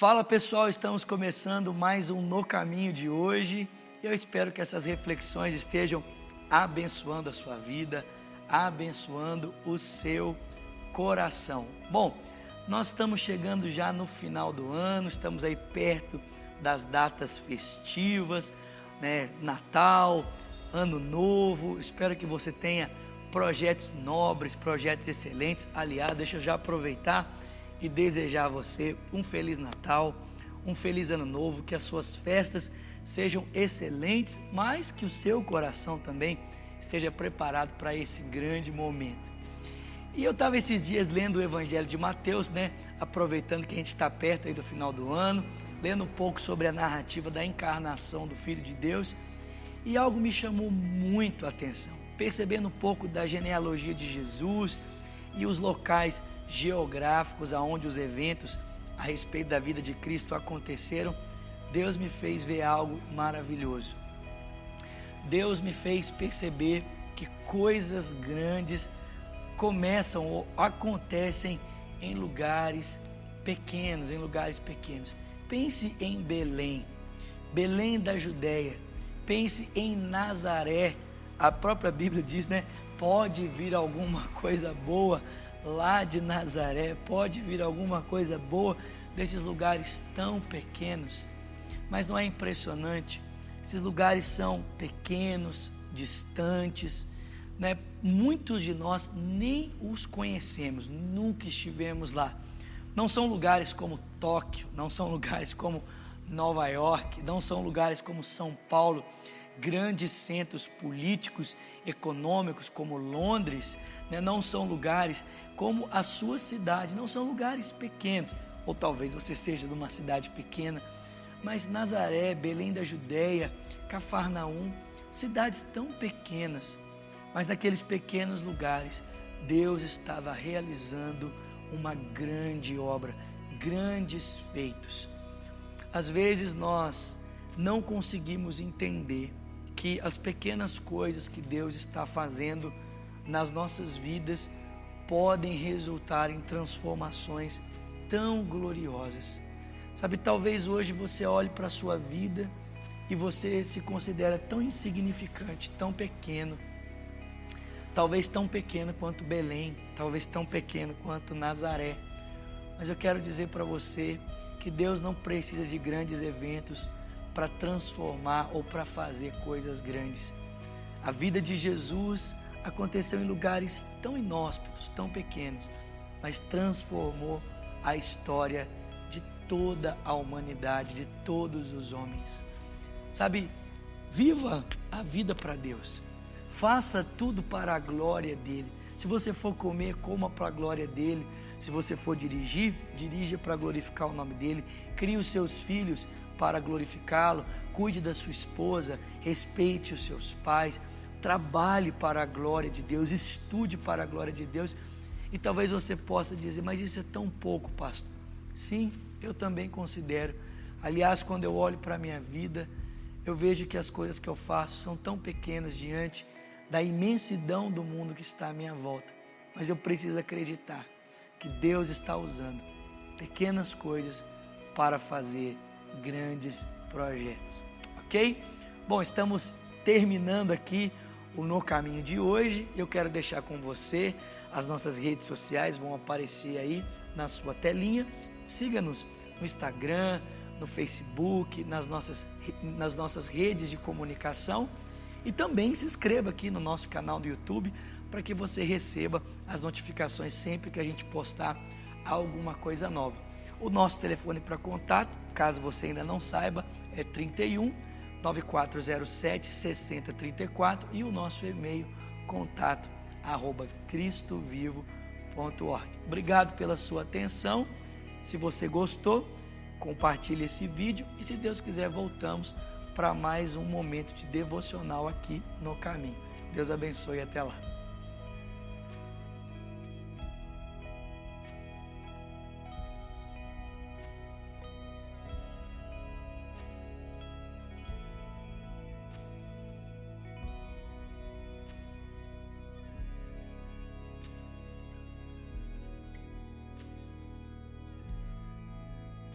Fala pessoal, estamos começando mais um No Caminho de hoje. Eu espero que essas reflexões estejam abençoando a sua vida, abençoando o seu coração. Bom, nós estamos chegando já no final do ano, estamos aí perto das datas festivas, né? Natal, Ano Novo. Espero que você tenha projetos nobres, projetos excelentes. Aliás, deixa eu já aproveitar e desejar a você um feliz Natal, um feliz Ano Novo, que as suas festas sejam excelentes, mas que o seu coração também esteja preparado para esse grande momento. E eu estava esses dias lendo o Evangelho de Mateus, né? Aproveitando que a gente está perto aí do final do ano, lendo um pouco sobre a narrativa da encarnação do Filho de Deus, e algo me chamou muito a atenção. Percebendo um pouco da genealogia de Jesus e os locais geográficos aonde os eventos a respeito da vida de Cristo aconteceram, Deus me fez ver algo maravilhoso. Deus me fez perceber que coisas grandes começam ou acontecem em lugares pequenos, em lugares pequenos. Pense em Belém, Belém da Judéia. Pense em Nazaré. A própria Bíblia diz, né? Pode vir alguma coisa boa lá de Nazaré, pode vir alguma coisa boa desses lugares tão pequenos. Mas não é impressionante? Esses lugares são pequenos, distantes, né? muitos de nós nem os conhecemos, nunca estivemos lá. Não são lugares como Tóquio, não são lugares como Nova York, não são lugares como São Paulo, grandes centros políticos, econômicos como Londres, né? não são lugares como a sua cidade, não são lugares pequenos, ou talvez você seja de uma cidade pequena, mas Nazaré, Belém da Judéia, Cafarnaum, cidades tão pequenas, mas naqueles pequenos lugares, Deus estava realizando uma grande obra, grandes feitos. Às vezes nós não conseguimos entender que as pequenas coisas que Deus está fazendo nas nossas vidas podem resultar em transformações tão gloriosas. Sabe, talvez hoje você olhe para a sua vida e você se considera tão insignificante, tão pequeno. Talvez tão pequeno quanto Belém, talvez tão pequeno quanto Nazaré. Mas eu quero dizer para você que Deus não precisa de grandes eventos para transformar ou para fazer coisas grandes. A vida de Jesus aconteceu em lugares tão inóspitos, tão pequenos, mas transformou a história de toda a humanidade, de todos os homens. Sabe, viva a vida para Deus. Faça tudo para a glória dele. Se você for comer, coma para a glória dele. Se você for dirigir, dirija para glorificar o nome dele. Crie os seus filhos para glorificá-lo. Cuide da sua esposa, respeite os seus pais trabalhe para a glória de Deus, estude para a glória de Deus. E talvez você possa dizer, mas isso é tão pouco, pastor. Sim, eu também considero. Aliás, quando eu olho para a minha vida, eu vejo que as coisas que eu faço são tão pequenas diante da imensidão do mundo que está à minha volta. Mas eu preciso acreditar que Deus está usando pequenas coisas para fazer grandes projetos. Ok? Bom, estamos terminando aqui o No Caminho de hoje. Eu quero deixar com você as nossas redes sociais, vão aparecer aí na sua telinha. Siga-nos no Instagram, no Facebook, nas nossas, nas nossas redes de comunicação e também se inscreva aqui no nosso canal do YouTube para que você receba as notificações sempre que a gente postar alguma coisa nova. O nosso telefone para contato, caso você ainda não saiba, é 31 9407 6034 e o nosso e-mail contato arroba cristovivo.org. Obrigado pela sua atenção. Se você gostou, compartilhe esse vídeo e se Deus quiser voltamos para mais um momento de devocional aqui no caminho. Deus abençoe até lá.